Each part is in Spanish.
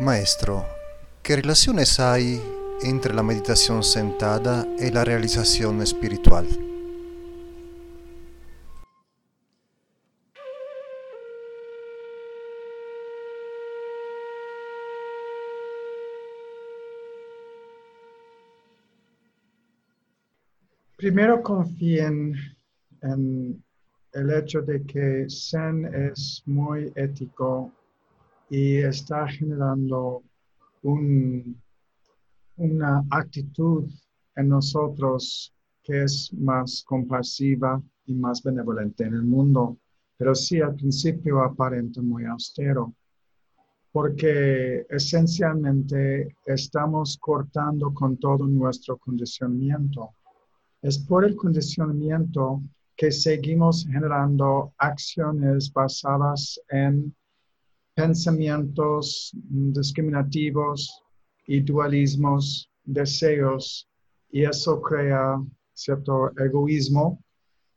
Maestro, ¿qué relaciones hay entre la meditación sentada y la realización espiritual? Primero confíen en el hecho de que Zen es muy ético y está generando un, una actitud en nosotros que es más compasiva y más benevolente en el mundo, pero sí al principio aparenta muy austero, porque esencialmente estamos cortando con todo nuestro condicionamiento. Es por el condicionamiento que seguimos generando acciones basadas en pensamientos discriminativos y dualismos, deseos, y eso crea cierto egoísmo,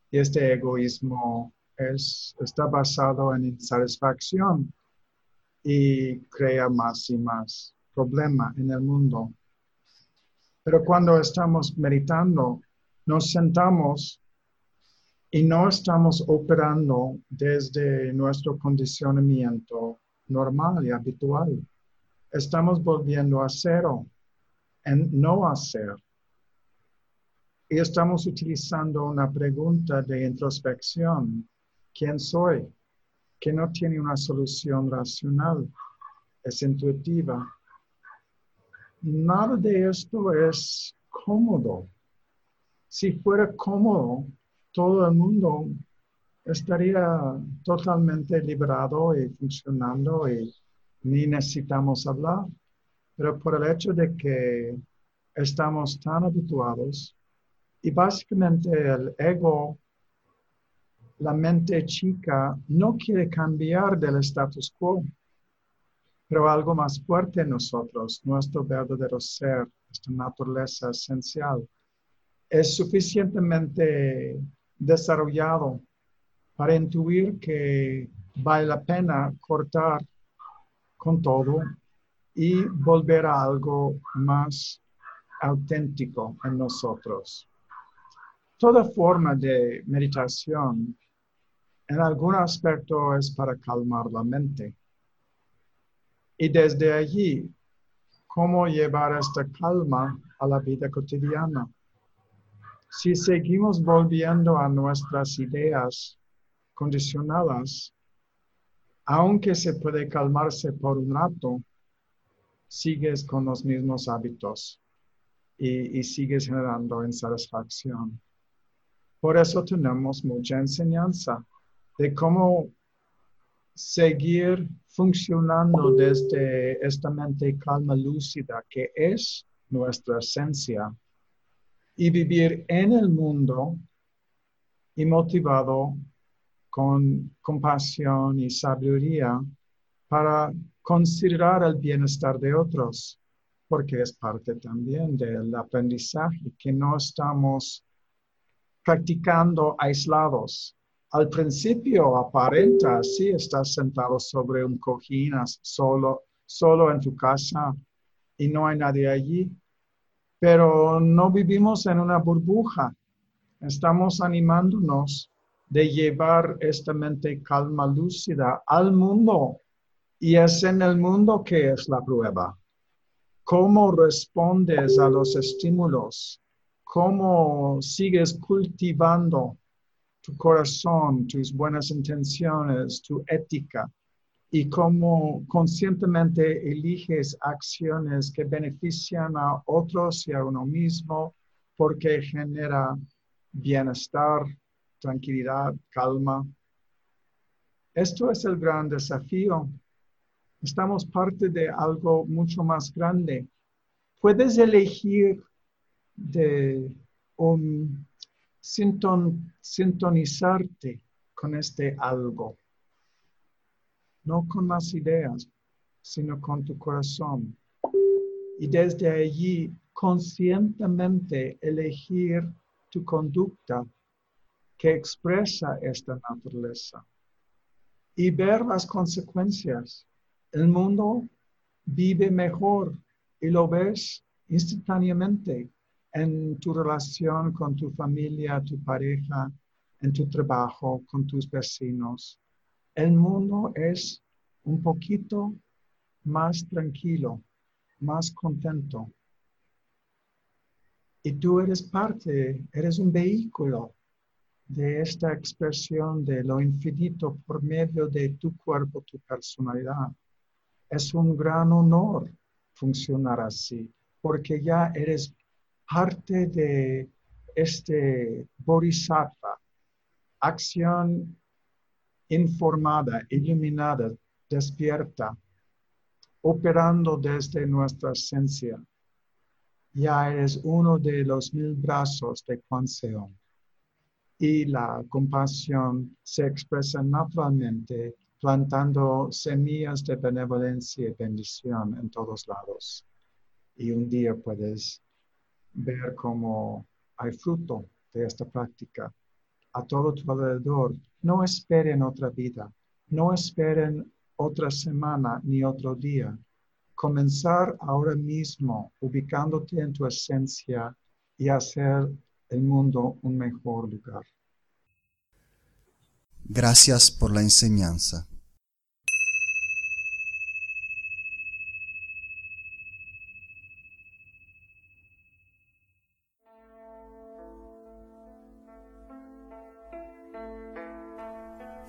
y este egoísmo es, está basado en insatisfacción y crea más y más problema en el mundo. Pero cuando estamos meditando, nos sentamos y no estamos operando desde nuestro condicionamiento normal y habitual. Estamos volviendo a cero en no hacer. Y estamos utilizando una pregunta de introspección. ¿Quién soy? Que no tiene una solución racional. Es intuitiva. Nada de esto es cómodo. Si fuera cómodo, todo el mundo estaría totalmente liberado y funcionando y ni necesitamos hablar. Pero por el hecho de que estamos tan habituados y básicamente el ego, la mente chica, no quiere cambiar del status quo, pero algo más fuerte en nosotros, nuestro verdadero ser, nuestra naturaleza esencial, es suficientemente desarrollado para intuir que vale la pena cortar con todo y volver a algo más auténtico en nosotros. Toda forma de meditación en algún aspecto es para calmar la mente. Y desde allí, cómo llevar esta calma a la vida cotidiana. Si seguimos volviendo a nuestras ideas condicionadas, aunque se puede calmarse por un rato, sigues con los mismos hábitos y, sigues generando insatisfacción. Por eso tenemos mucha enseñanza de cómo seguir funcionando desde esta mente calma lúcida que es nuestra esencia y vivir en el mundo y motivado con compasión y sabiduría para considerar el bienestar de otros, porque es parte también del aprendizaje que no estamos practicando aislados. Al principio aparenta, sí, estás sentado sobre un cojín solo, solo en tu casa y no hay nadie allí, pero no vivimos en una burbuja. Estamos animándonos de llevar esta mente calma lúcida al mundo. Y es en el mundo que es la prueba. ¿Cómo respondes a los estímulos? ¿Cómo sigues cultivando tu corazón, tus buenas intenciones, tu ética y cómo conscientemente eliges acciones que benefician a otros y a uno mismo porque genera bienestar, tranquilidad, calma. Esto es el gran desafío. Estamos parte de algo mucho más grande. Puedes elegir de un sintonizarte con este algo, no con las ideas, sino con tu corazón. Y desde allí conscientemente elegir tu conducta que expresa esta naturaleza y ver las consecuencias. El mundo vive mejor y lo ves instantáneamente en tu relación con tu familia, tu pareja, en tu trabajo, con tus vecinos. El mundo es un poquito más tranquilo, más contento. Y tú eres parte, eres un vehículo de esta expresión de lo infinito por medio de tu cuerpo, tu personalidad. Es un gran honor funcionar así, porque ya eres parte de este bodhisattva, acción informada, iluminada, despierta, operando desde nuestra esencia. Ya eres uno de los mil brazos de Kuan Y la compasión se expresa naturalmente plantando semillas de benevolencia y bendición en todos lados. Y un día puedes ver cómo hay fruto de esta práctica a todo tu alrededor. No esperen otra vida, no esperen otra semana ni otro día. Comenzar ahora mismo ubicándote en tu esencia y hacer el mundo un mejor lugar. Gracias por la enseñanza.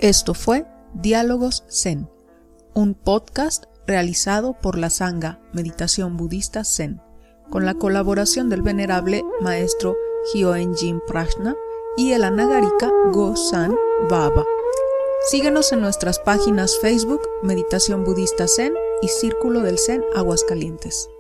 Esto fue Diálogos Zen, un podcast realizado por la Sangha Meditación Budista Zen, con la colaboración del venerable maestro Hyoen Prajna y el anagarika Go-san Baba. Síguenos en nuestras páginas Facebook Meditación Budista Zen y Círculo del Zen Aguascalientes.